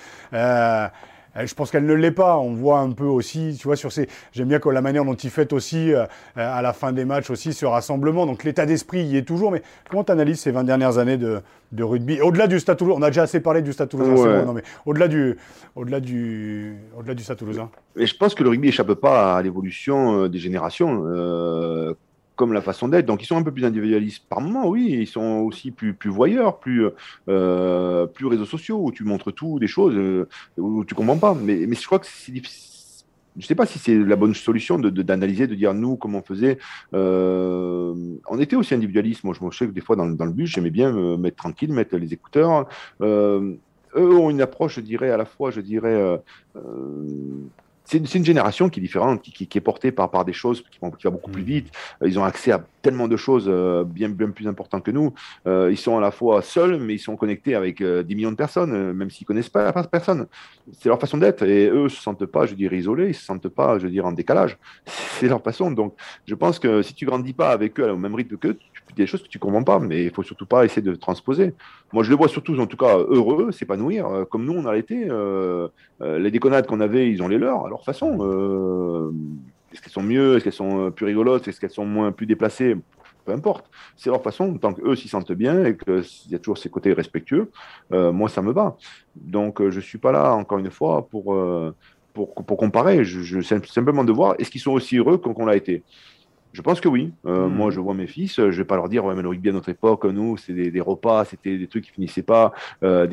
je pense qu'elle ne l'est pas. On voit un peu aussi, tu vois, sur ces. J'aime bien la manière dont ils fêtent aussi à la fin des matchs aussi ce rassemblement. Donc l'état d'esprit y est toujours. Mais comment tu analyses ces 20 dernières années de, de rugby? Au-delà du Stade Toulousain, on a déjà assez parlé du Stade Toulousain, non, mais au-delà du, au-delà du, au-delà du Stade Toulousain. Mais je pense que le rugby n'échappe pas à l'évolution euh, des générations, euh, comme la façon d'être. Donc ils sont un peu plus individualistes par moment, oui. Ils sont aussi plus, plus voyeurs, plus, euh, plus réseaux sociaux où tu montres tout, des choses où tu comprends pas. Mais, je crois que c'est difficile je ne sais pas si c'est la bonne solution d'analyser, de, de, dire nous comment on faisait. Euh, on était aussi individualiste. Moi, je me sais que des fois dans, dans le bus, j'aimais bien me mettre tranquille, mettre les écouteurs. Euh, eux ont une approche, je dirais, à la fois, je dirais, euh, c'est une, génération qui est différente, qui, est portée par, par des choses qui vont, qui va beaucoup plus mm. vite. Euh, ils ont accès à tellement de choses euh, bien, bien plus importantes que nous. Euh, ils sont à la fois seuls, mais ils sont connectés avec des millions de personnes, même s'ils connaissent pas, personne. C'est leur façon d'être. Et eux se sentent pas, je dirais, isolés. Ils se sentent pas, je dirais, en décalage. C'est leur façon. Donc, je pense que si tu grandis pas avec eux au même rythme qu'eux, des choses que tu comprends pas, mais il faut surtout pas essayer de transposer. Moi, je les vois surtout, en tout cas, heureux, s'épanouir, euh, comme nous, on a été. Euh, euh, les déconnades qu'on avait, ils ont les leurs, à leur façon. est-ce qu'elles sont mieux Est-ce qu'elles sont plus rigolotes Est-ce qu'elles sont moins plus déplacées? Peu importe, c'est leur façon, tant qu'eux s'y sentent bien et qu'il y a toujours ces côtés respectueux, moi ça me va. Donc je ne suis pas là, encore une fois, pour, pour, pour comparer, je, je simplement de voir est-ce qu'ils sont aussi heureux qu'on l'a été? Je pense que oui. Euh, hmm. Moi, je vois mes fils, je vais pas leur dire, ouais, mais le rugby à notre époque, nous, c'est des, repas, c'était des trucs qui finissaient pas. Euh,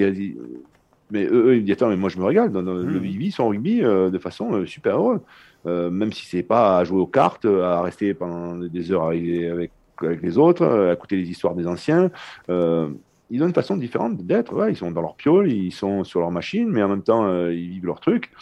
mais eux, ils me disent, attends, mais moi, je me régale. Dans, le hmm. rugby, son rugby euh, de façon super heureuse. même si c'est pas à jouer aux cartes, à rester pendant des heures avec, avec, les autres, à écouter les histoires des anciens. ils ont une façon différente d'être. Ouais, ils sont dans leur piole, ils sont sur leur machine, mais en même temps, ils vivent leur truc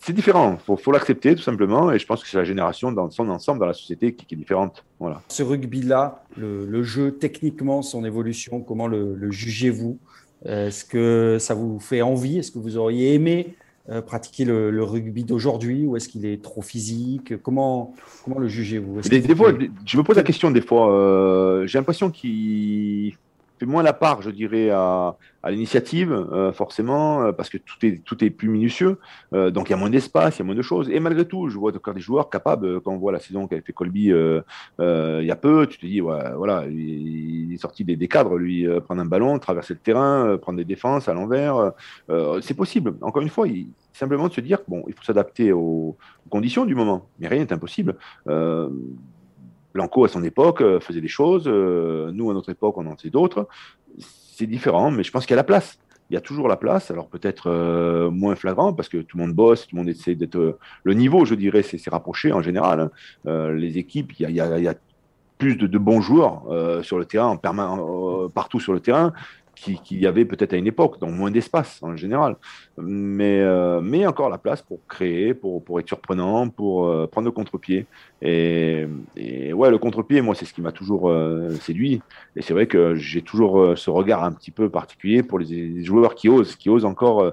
c'est différent. Il faut, l'accepter tout simplement. Et je pense que c'est la génération dans son ensemble, dans la société, qui, est différente. Voilà. Ce rugby-là, le, jeu, techniquement, son évolution, comment le, jugez-vous? Est-ce que ça vous fait envie? Est-ce que vous auriez aimé euh, pratiquer le, rugby d'aujourd'hui? Ou est-ce qu'il est trop physique? Comment, comment le jugez-vous? Des, fois, Je me pose la question des fois. Euh, j'ai l'impression qu'il fait moins la part, je dirais, à, l'initiative, euh, forcément, euh, parce que tout est, tout est plus minutieux. Euh, donc il y a moins d'espace, il y a moins de choses. Et malgré tout, je vois encore des joueurs capables, quand on voit la saison qu'a fait Colby il y a peu, tu te dis, ouais, voilà, il, est sorti des, des, cadres, lui, prendre un ballon, traverser le terrain, prendre des défenses à l'envers. c'est possible. Encore une fois, il, simplement de se dire, bon, il faut s'adapter aux, conditions du moment. Mais rien n'est impossible. Blanco, à son époque, euh, faisait des choses. Euh, nous, à notre époque, on en faisait d'autres. C'est différent, mais je pense qu'il y a la place. Il y a toujours la place. Alors peut-être euh, moins flagrant parce que tout le monde bosse, tout le monde essaie d'être. le niveau, je dirais, c'est rapproché en général. Hein. les équipes, il y a, plus de, bons joueurs sur le terrain, partout sur le terrain qu'il y avait peut-être à une époque, donc moins d'espace en général. Mais, euh, mais encore la place pour créer, pour, pour être surprenant, pour euh, prendre le contre-pied. Et, ouais, le contre-pied, moi, c'est ce qui m'a toujours euh, séduit. Et c'est vrai que j'ai toujours ce regard un petit peu particulier pour les, joueurs qui osent, qui osent encore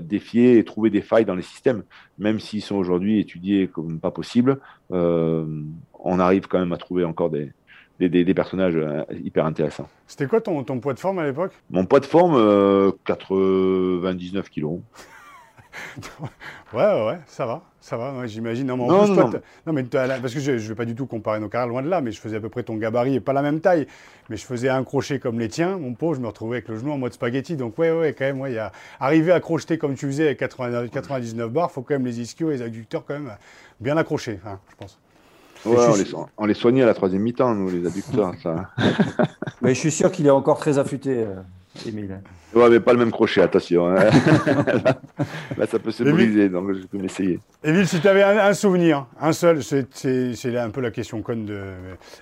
défier et trouver des failles dans les systèmes, même s'ils sont aujourd'hui étudiés comme pas possible. on arrive quand même à trouver encore des, des, personnages euh, hyper intéressants. C'était quoi ton, ton, poids de forme à l'époque? Mon poids de forme, 99 euh, kilos. ouais, ouais, ça va, ça va, j'imagine. Non, mais, parce que je ne vais pas du tout comparer nos carrières, loin de là, mais je faisais à peu près ton gabarit et pas la même taille, mais je faisais un crochet comme les tiens, mon pauvre, je me retrouvais avec le genou en mode spaghetti, donc ouais, ouais, quand même, ouais, y a... arriver à crocheter comme tu faisais avec 99 bars, faut quand même les ischios et les adducteurs quand même bien accrochés, hein, je pense on, les, soignait à la troisième mi-temps, nous, les adducteurs. ça. Mais je suis sûr qu'il est encore très affûté. Euh. Émile. Ouais, mais pas le même crochet, attention. hein. là, ça peut se Émile- briser, donc je peux m'essayer. Émile, si tu avais un, un souvenir, un seul, c'est- un peu la question conne de.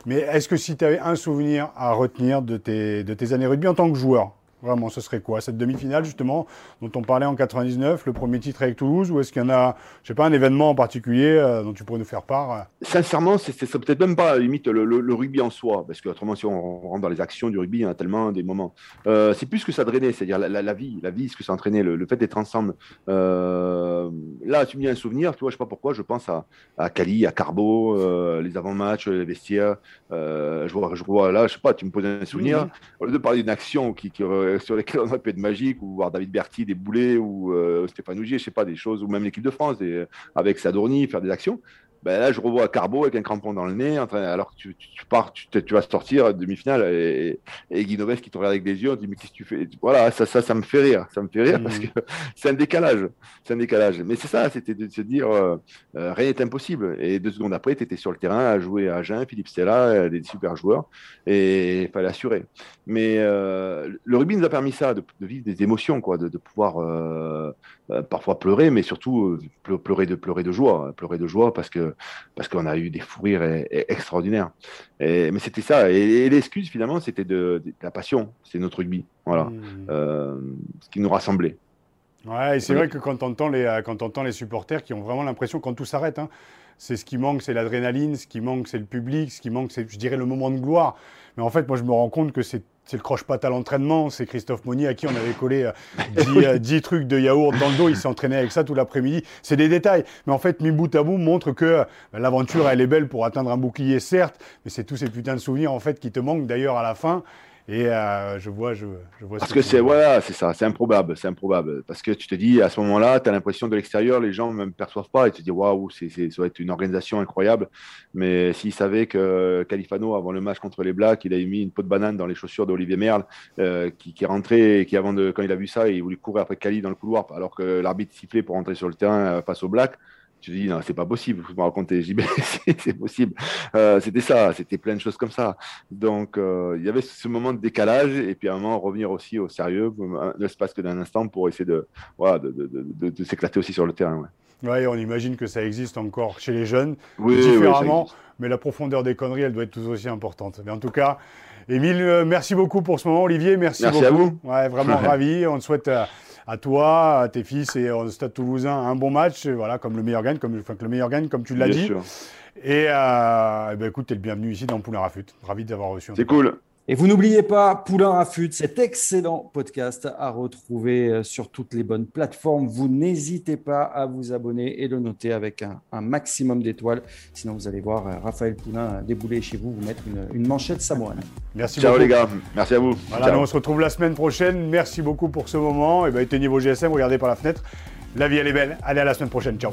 Mais est-ce que si tu avais un souvenir à retenir de tes, de tes années rugby en tant que joueur, vraiment, ce serait quoi Cette demi-finale, justement, dont on parlait en 99, le premier titre avec Toulouse, ou est-ce qu'il y en a, je sais pas, un événement en particulier euh, dont tu pourrais nous faire part euh Sincèrement, c'est peut-être même pas limite le, le- le rugby en soi, parce que autrement, si on rentre dans les actions du rugby, il y en a tellement des moments. Euh, c'est plus ce que ça drainait, c'est-à-dire la, la- la vie, la vie, ce que ça entraînait, le, le fait d'être ensemble. Euh, là, tu me dis un souvenir, tu vois, je sais pas pourquoi, je pense à, à Cali, à Carbo, les avant-matchs, les vestiaires. Je, vois, je vois là, je sais pas, tu me poses un souvenir, au lieu de parler d'une action qui, qui aurait- sur lesquelles on aurait pu être magique, ou voir David Berti des boulets, ou euh, Stéphane Ougier, je sais pas, des choses, ou même l'équipe de France, des- avec Sadorni, faire des actions. Ben là, je revois Carbo avec un crampon dans le nez, en train, alors que tu, tu- tu pars, tu, vas sortir demi-finale et, et Guy Noves qui te regarde avec des yeux, on dit mais qu'est-ce que tu fais? Voilà, ça, ça, ça me fait rire, ça me fait rire Mhm. parce que c'est un décalage, c'est un décalage. Mais c'est ça, c'était de se dire euh, euh, rien n'est impossible. Et deux secondes après, tu étais sur le terrain à jouer à Agen, Philippe Stella, euh, des super joueurs, et il fallait assurer. Mais euh, le rugby nous a permis ça, de, de vivre des émotions, quoi, de, de pouvoir parfois pleurer, mais surtout euh, ple- pleurer de pleurer de joie, pleurer de joie parce que parce qu'on a eu des fous rires extraordinaires. Et, mais c'était ça. Et, et l'excuse finalement, c'était de, de la passion, c'est notre rugby, voilà, Mhm. Euh, ce qui nous rassemblait. Ouais, et c'est Oui. vrai que quand on entend les, euh, quand on entend les supporters qui ont vraiment l'impression, quand tout s'arrête, hein, c'est ce qui manque, c'est l'adrénaline, ce qui manque, c'est le public, ce qui manque, c'est, je dirais, le moment de gloire. Mais en fait, moi, je me rends compte que c'est, c'est le croche-patte à l'entraînement. C'est Christophe Monnier à qui on avait collé euh, 10, euh, 10 trucs de yaourt dans le dos. Il s'entraînait avec ça tout l'après-midi. C'est des détails. Mais en fait, mi bout à bout montre que euh, l'aventure, elle est belle pour atteindre un bouclier, certes. Mais c'est tous ces putains de souvenirs, en fait, qui te manquent d'ailleurs à la fin. Et euh, je vois, je, je vois. Parce ce que c'est voilà, c'est ça, c'est improbable, c'est improbable. Parce que tu te dis à ce moment-là, tu as l'impression de l'extérieur, les gens ne me perçoivent pas et tu te dis waouh, c'est, c'est- ça va être une organisation incroyable. Mais s'ils savaient que Califano, avant le match contre les Blacks, il avait mis une peau de banane dans les chaussures d'Olivier Merle, euh, qui, qui est rentré et qui, avant de, quand il a vu ça, il voulait courir après Cali dans le couloir, alors que l'arbitre sifflait pour rentrer sur le terrain euh, face aux Blacks. Tu te dis, non, c'est pas possible, vous me racontez. Je dis, c'est- possible. Euh, c'était ça, c'était plein de choses comme ça. Donc, euh, il y avait ce moment de décalage, et puis à un moment, revenir aussi au sérieux, ne se passe que d'un instant, pour essayer de, voilà, de, de, de, de- de s'éclater aussi sur le terrain. Ouais. Ouais, on imagine que ça existe encore chez les jeunes, Oui, oui, différemment, mais la profondeur des conneries, elle doit être tout aussi importante. Mais en tout cas, Émile, euh, merci beaucoup pour ce moment. Olivier, merci, Merci beaucoup. à vous. Ouais, vraiment ravi. On te souhaite euh, à toi, à tes fils et au Stade Toulousain un bon match. Et Voilà, comme le meilleur gagne, comme, enfin, que le meilleur gagne, comme tu l'as dit. sûr. Et euh, eh ben, écoute, t'es le bienvenu ici dans Poulain Rafut. Ravi d'avoir reçu. en C'est cool. Et vous n'oubliez pas, Poulain Rafut, cet excellent podcast à retrouver euh, sur toutes les bonnes plateformes. Vous n'hésitez pas à vous abonner et le noter avec un, un maximum d'étoiles. Sinon, vous allez voir euh, Raphaël Poulain euh, débouler chez vous, vous mettre une, une manchette samoane. Merci Ciao beaucoup. les gars, merci à vous. Voilà, on se retrouve la semaine prochaine. Merci beaucoup pour ce moment. Et ben, éteignez vos GSM, regardez par la fenêtre. La vie, elle est belle. Allez, à la semaine prochaine. Ciao.